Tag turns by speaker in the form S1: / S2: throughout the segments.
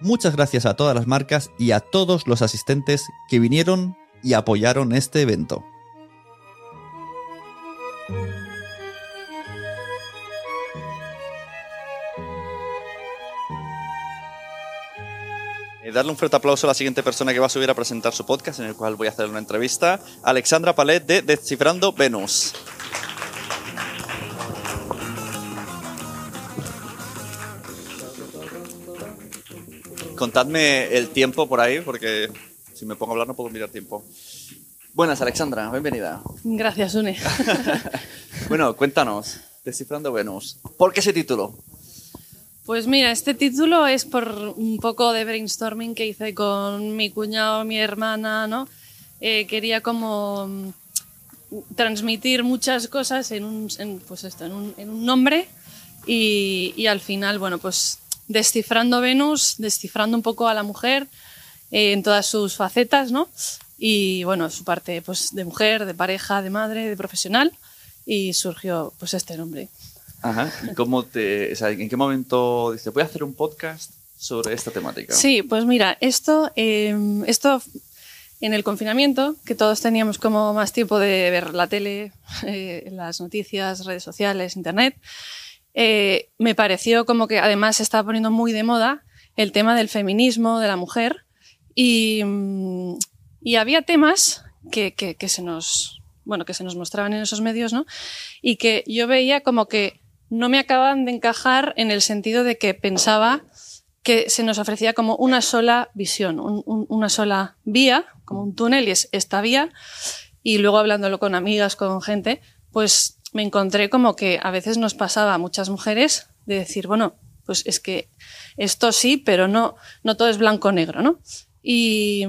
S1: Muchas gracias a todas las marcas y a todos los asistentes que vinieron y apoyaron este evento. Eh, Darle un fuerte aplauso a la siguiente persona que va a subir a presentar su podcast, en el cual voy a hacer una entrevista. Alexandra Palet de Descifrando Venus. Contadme el tiempo por ahí, porque si me pongo a hablar no puedo mirar tiempo. Buenas, Alexandra, bienvenida.
S2: Gracias, Une.
S1: Bueno, cuéntanos, Descifrando Venus. ¿Por qué ese título?
S2: Pues mira, este título es por un poco de brainstorming que hice con mi cuñado, mi hermana, ¿no? Eh, quería como mm, transmitir muchas cosas en un, en, pues esto, en un, en un nombre y, y al final, bueno, pues descifrando Venus, descifrando un poco a la mujer eh, en todas sus facetas, ¿no? Y bueno, su parte pues, de mujer, de pareja, de madre, de profesional y surgió pues este nombre.
S1: Ajá. ¿Y cómo te, o sea, en qué momento dices, voy a hacer un podcast sobre esta temática?
S2: Sí, pues mira, esto, eh, esto en el confinamiento, que todos teníamos como más tiempo de ver la tele, eh, las noticias, redes sociales, internet, eh, me pareció como que además se estaba poniendo muy de moda el tema del feminismo, de la mujer, y, mm, y había temas que, que, que, se nos, bueno, que se nos mostraban en esos medios, ¿no? Y que yo veía como que no me acaban de encajar en el sentido de que pensaba que se nos ofrecía como una sola visión, un, un, una sola vía, como un túnel, y es esta vía. Y luego hablándolo con amigas, con gente, pues me encontré como que a veces nos pasaba a muchas mujeres de decir, bueno, pues es que esto sí, pero no, no todo es blanco-negro, ¿no? Y,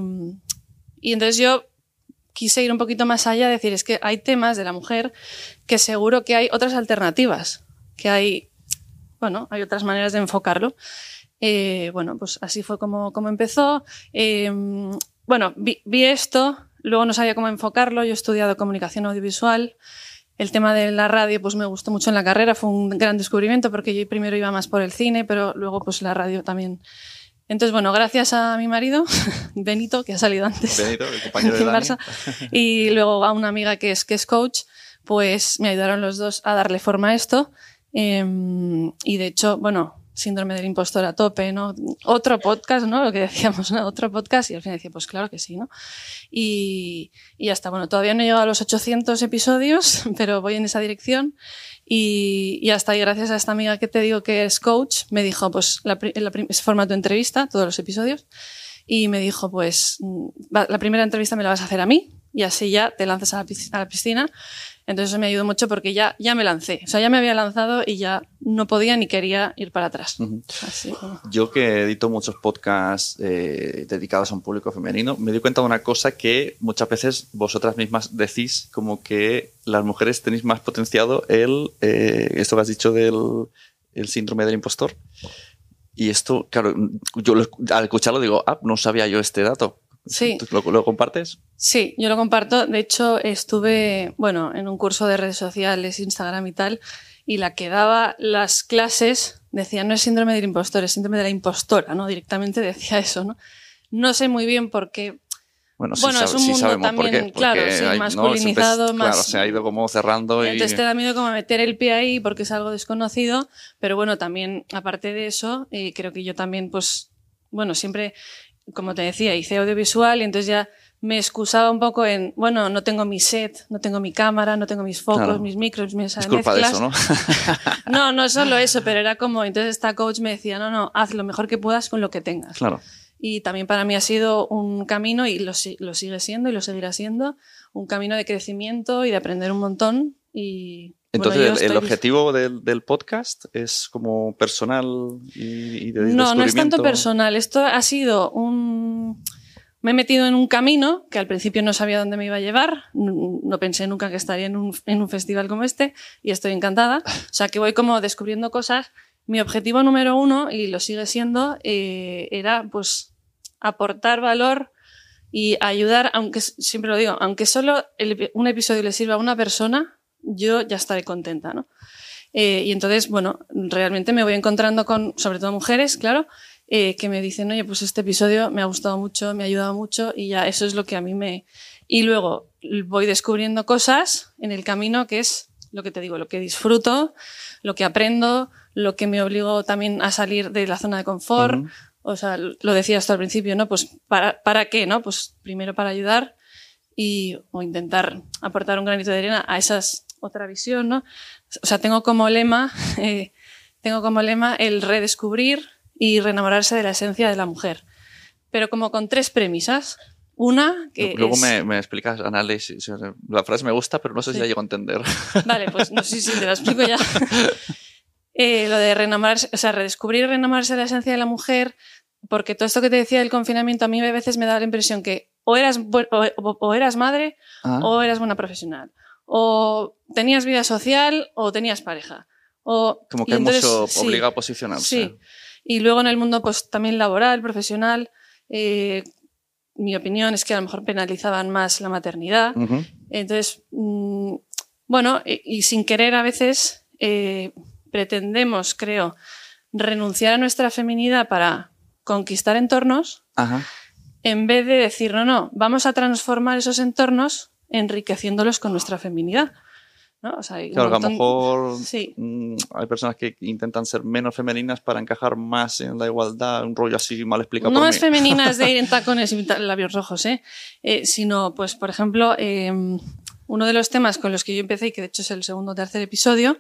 S2: y entonces yo quise ir un poquito más allá, decir, es que hay temas de la mujer que seguro que hay otras alternativas, que hay, bueno, hay otras maneras de enfocarlo. Eh, bueno, pues así fue como, como empezó. Eh, bueno, vi, vi, esto, luego no sabía cómo enfocarlo, yo he estudiado comunicación audiovisual. El tema de la radio pues me gustó mucho en la carrera, fue un gran descubrimiento porque yo primero iba más por el cine, pero luego pues la radio también entonces, bueno, gracias a mi marido, Benito, que ha salido antes.
S1: Benito, el compañero de Barça.
S2: Y luego a una amiga que es, que es coach, pues me ayudaron los dos a darle forma a esto. Eh, y de hecho, bueno, síndrome del impostor a tope, ¿no? Otro podcast, ¿no? Lo que decíamos, ¿no? Otro podcast y al final decía, pues claro que sí, ¿no? Y, y hasta, bueno, todavía no he llegado a los 800 episodios, pero voy en esa dirección y, y, hasta ahí, gracias a esta amiga que te digo que es coach, me dijo, pues, la, la, es formato entrevista, todos los episodios, y me dijo, pues, la primera entrevista me la vas a hacer a mí, y así ya te lanzas a la piscina. Entonces eso me ayudó mucho porque ya, ya me lancé, o sea, ya me había lanzado y ya no podía ni quería ir para atrás. Uh -huh. Así.
S1: Yo que edito muchos podcasts eh, dedicados a un público femenino, me di cuenta de una cosa que muchas veces vosotras mismas decís, como que las mujeres tenéis más potenciado el, eh, esto que has dicho del el síndrome del impostor. Y esto, claro, yo al escucharlo digo, ah, no sabía yo este dato.
S2: Sí.
S1: ¿Lo, ¿Lo, compartes?
S2: Sí, yo lo comparto. De hecho, estuve, bueno, en un curso de redes sociales, Instagram y tal, y la que daba las clases decía, no es síndrome del impostor, es síndrome de la impostora, ¿no? Directamente decía eso, ¿no? No sé muy bien por qué.
S1: Bueno, sí,
S2: bueno
S1: sabe,
S2: es un
S1: sí
S2: mundo también,
S1: por qué.
S2: claro, sí,
S1: hay-
S2: masculinizado, más.
S1: Claro, se ha ido como cerrando y...
S2: Entonces te da miedo como meter el pie ahí porque es algo desconocido, pero bueno, también, aparte de eso, eh, creo que yo también, pues, bueno, siempre, como te decía, hice audiovisual y entonces ya me excusaba un poco en, bueno, no tengo mi set, no tengo mi cámara, no tengo mis focos,
S1: Claro.
S2: mis micros, mis
S1: Es culpa de eso, ¿no?
S2: No, no solo eso, pero era como, entonces esta coach me decía, no, no, haz lo mejor que puedas con lo que tengas.
S1: claro.
S2: Y también para mí ha sido un camino, y lo, lo sigue siendo y lo seguirá siendo, un camino de crecimiento y de aprender un montón. Y,
S1: Entonces,
S2: yo
S1: el- el, objetivo del, del podcast es como personal y, y de
S2: No, no es tanto personal. Esto ha sido un... Me he metido en un camino que al principio no sabía dónde me iba a llevar. n- No pensé nunca que estaría en un, en un festival como este y estoy encantada. O sea, que voy como descubriendo cosas. Mi objetivo número uno, y lo sigue siendo, eh, era pues aportar valor y ayudar, aunque siempre lo digo, aunque solo el un episodio le sirva a una persona, yo ya estaré contenta, ¿no? Eh, y entonces, bueno, realmente me voy encontrando con, sobre todo mujeres, claro, eh, que me dicen, oye, pues este episodio me ha gustado mucho, me ha ayudado mucho y ya eso es lo que a mí me... Y luego voy descubriendo cosas en el camino que es lo que te digo, lo que disfruto, lo que aprendo, lo que me obligo también a salir de la zona de confort.
S1: Ujú.
S2: O sea, lo decía hasta al principio, ¿no? Pues ¿para, ¿para qué? ¿no? Pues primero para ayudar y, o intentar aportar un granito de arena a esas otra visión, ¿no? O sea, tengo como lema, eh, tengo como lema el redescubrir y reenamorarse de la esencia de la mujer. Pero como con tres premisas. Una, que
S1: Luego
S2: es-
S1: me, me explicas análisis. La frase me gusta, pero no sé si
S2: Sí.
S1: la llego a entender.
S2: Vale, pues no sé si te lo explico ya. Eh, lo de reenamorarse, o sea, redescubrir y reenamorarse de la esencia de la mujer, porque todo esto que te decía del confinamiento a mí a veces me da la impresión que o eras, o, o eras madre
S1: Ah,
S2: o eras buena profesional, o tenías vida social o tenías pareja. O,
S1: como que
S2: entonces,
S1: mucho
S2: sí,
S1: obligado a posicionarse.
S2: Sí. Y luego en el mundo pues también laboral, profesional, eh, mi opinión es que a lo mejor penalizaban más la maternidad. Entonces, mm, bueno, y, y sin querer a veces eh, pretendemos, creo, renunciar a nuestra feminidad para conquistar entornos
S1: Ajá.
S2: en vez de decir, no, no, vamos a transformar esos entornos enriqueciéndolos con nuestra feminidad. ¿no? O sea, hay
S1: Claro, que a lo
S2: montón-
S1: mejor
S2: Sí.
S1: mm, hay personas que intentan ser menos femeninas para encajar más en la igualdad, un rollo así mal explicado
S2: no
S1: por
S2: más
S1: mí.
S2: femeninas de ir en tacones y labios rojos, ¿eh? Eh, sino, pues, por ejemplo, eh, uno de los temas con los que yo empecé, y que de hecho es el segundo o tercer episodio,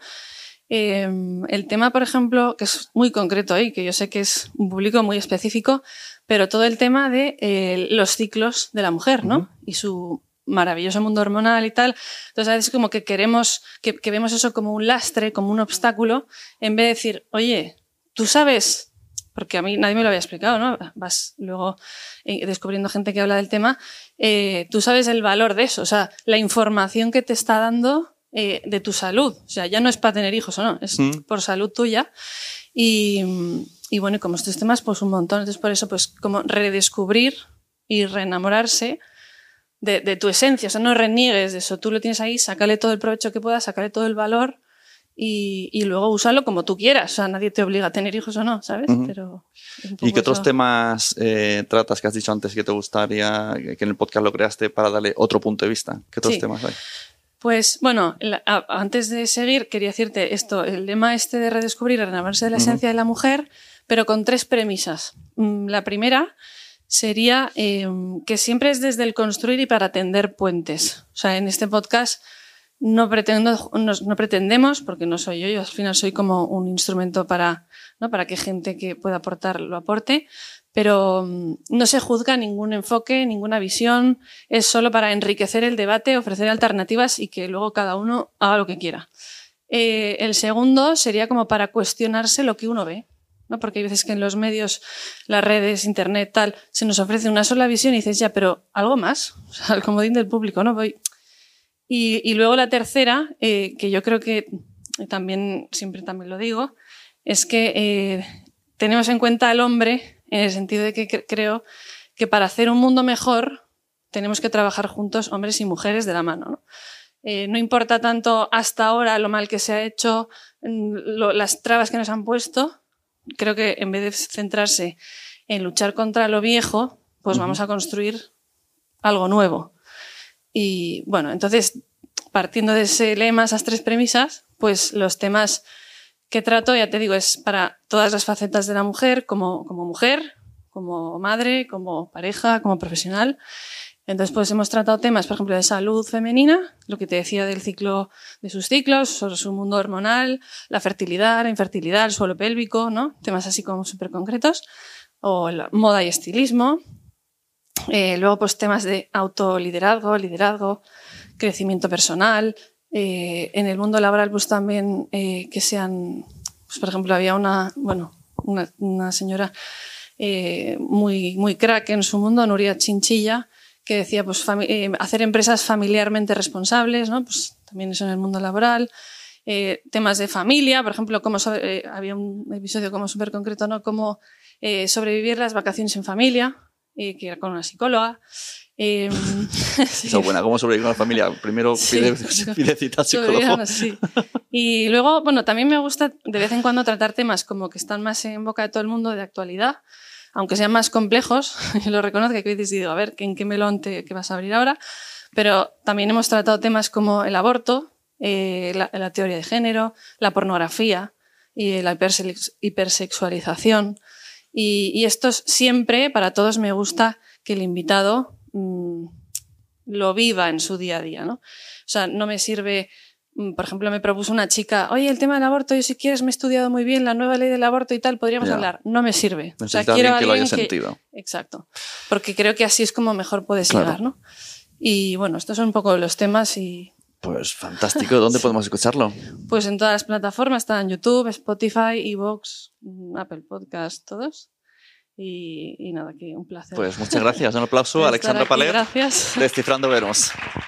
S2: eh, el tema, por ejemplo, que es muy concreto ahí, que yo sé que es un público muy específico, pero todo el tema de eh, los ciclos de la mujer, ¿no? Y su maravilloso mundo hormonal y tal. Entonces, a veces como que queremos, que, que vemos eso como un lastre, como un obstáculo, en vez de decir, oye, tú sabes, porque a mí nadie me lo había explicado, ¿no? Vas luego eh, descubriendo gente que habla del tema, eh, tú sabes el valor de eso, o sea, la información que te está dando eh, de tu salud. O sea, ya no es para tener hijos o no, es
S1: Mm.
S2: por salud tuya. Y, y bueno, y como estos temas, pues un montón. Entonces, por eso, pues como redescubrir y reenamorarse de, de tu esencia. O sea, no reniegues de eso. Tú lo tienes ahí, sácale todo el provecho que puedas, sácale todo el valor y, y luego úsalo como tú quieras. O sea, nadie te obliga a tener hijos o no, ¿sabes? Pero
S1: ¿Y qué otros
S2: eso.
S1: temas eh, tratas que has dicho antes que te gustaría que en el podcast lo creaste para darle otro punto de vista? ¿Qué otros
S2: Sí.
S1: temas hay?
S2: Pues bueno, la- a- antes de seguir, quería decirte esto, el lema este de redescubrir y renovarse de la esencia de la mujer, pero con tres premisas. Mm, La primera sería eh, que siempre es desde el construir y para tender puentes. O sea, en este podcast no, pretendo, no, pretendemos, porque no soy yo, yo al final soy como un instrumento para, ¿no? para que gente que pueda aportar lo aporte, pero mm, no se juzga ningún enfoque, ninguna visión, es solo para enriquecer el debate, ofrecer alternativas y que luego cada uno haga lo que quiera. Eh, el segundo sería como para cuestionarse lo que uno ve, ¿no? porque hay veces que en los medios, las redes, internet, tal, se nos ofrece una sola visión y dices, ya, pero algo más, o sea, el comodín del público, ¿no? Voy. Y, y luego la tercera, eh, que yo creo que también, siempre también lo digo, es que eh, tenemos en cuenta al hombre en el sentido de que cre- creo que para hacer un mundo mejor tenemos que trabajar juntos, hombres y mujeres, de la mano. ¿no? Eh, no importa tanto hasta ahora lo mal que se ha hecho, mm, las trabas que nos han puesto, creo que en vez de centrarse en luchar contra lo viejo, pues vamos a construir algo nuevo. Y bueno, entonces, partiendo de ese lema, esas tres premisas, pues los temas que trato, ya te digo, es para todas las facetas de la mujer, como, como mujer, como madre, como pareja, como profesional. Entonces, pues hemos tratado temas, por ejemplo, de salud femenina, lo que te decía del ciclo, de sus ciclos, sobre su mundo hormonal, la fertilidad, la infertilidad, el suelo pélvico, ¿no? Temas así como súper concretos. O la moda y estilismo. Eh, luego, pues temas de autoliderazgo, liderazgo, crecimiento personal. Eh, en el mundo laboral, pues también eh, que sean, pues, por ejemplo, había una, bueno, una, una señora eh, muy, muy crack en su mundo, Nuria Chinchilla, que decía pues, eh, hacer empresas familiarmente responsables, ¿no? pues, también eso en el mundo laboral. Eh, temas de familia, por ejemplo, como sobre, había un episodio como súper concreto, ¿no? Cómo sobrevivir las vacaciones en familia, que era con una psicóloga. Eh,
S1: sí. Eso buena, ¿cómo sobrevivir con la familia? Primero pide, sí, pide cita psicólogo.
S2: Sí. Y luego, bueno, también me gusta de vez en cuando tratar temas como que están más en boca de todo el mundo de actualidad, aunque sean más complejos, lo reconozco que hoy decidido, a ver, ¿en qué melón te que vas a abrir ahora? Pero también hemos tratado temas como el aborto, eh, la, teoría de género, la pornografía y la hipersexualización. Y, estos siempre, para todos, me gusta que el invitado mmm, lo viva en su día a día, ¿no? O sea, no me sirve Mm, por ejemplo, me propuso una chica, oye, el tema del aborto, yo si quieres me he estudiado muy bien la nueva ley del aborto y tal, podríamos yeah. hablar. No me sirve.
S1: Necesita o sea, quiero alguien que lo haya que... sentido.
S2: Exacto. Porque creo que así es como mejor puedes claro. llegar, ¿no? Y bueno, estos son un poco los temas y...
S1: Pues fantástico. ¿Dónde podemos escucharlo?
S2: Pues en todas las plataformas, está en YouTube, Spotify, Evox, mm, Apple Podcast, todos. Y, y, nada, que un placer.
S1: Pues muchas gracias. Un aplauso a Alexandra Paler.
S2: Gracias.
S1: Descifrando Veremos.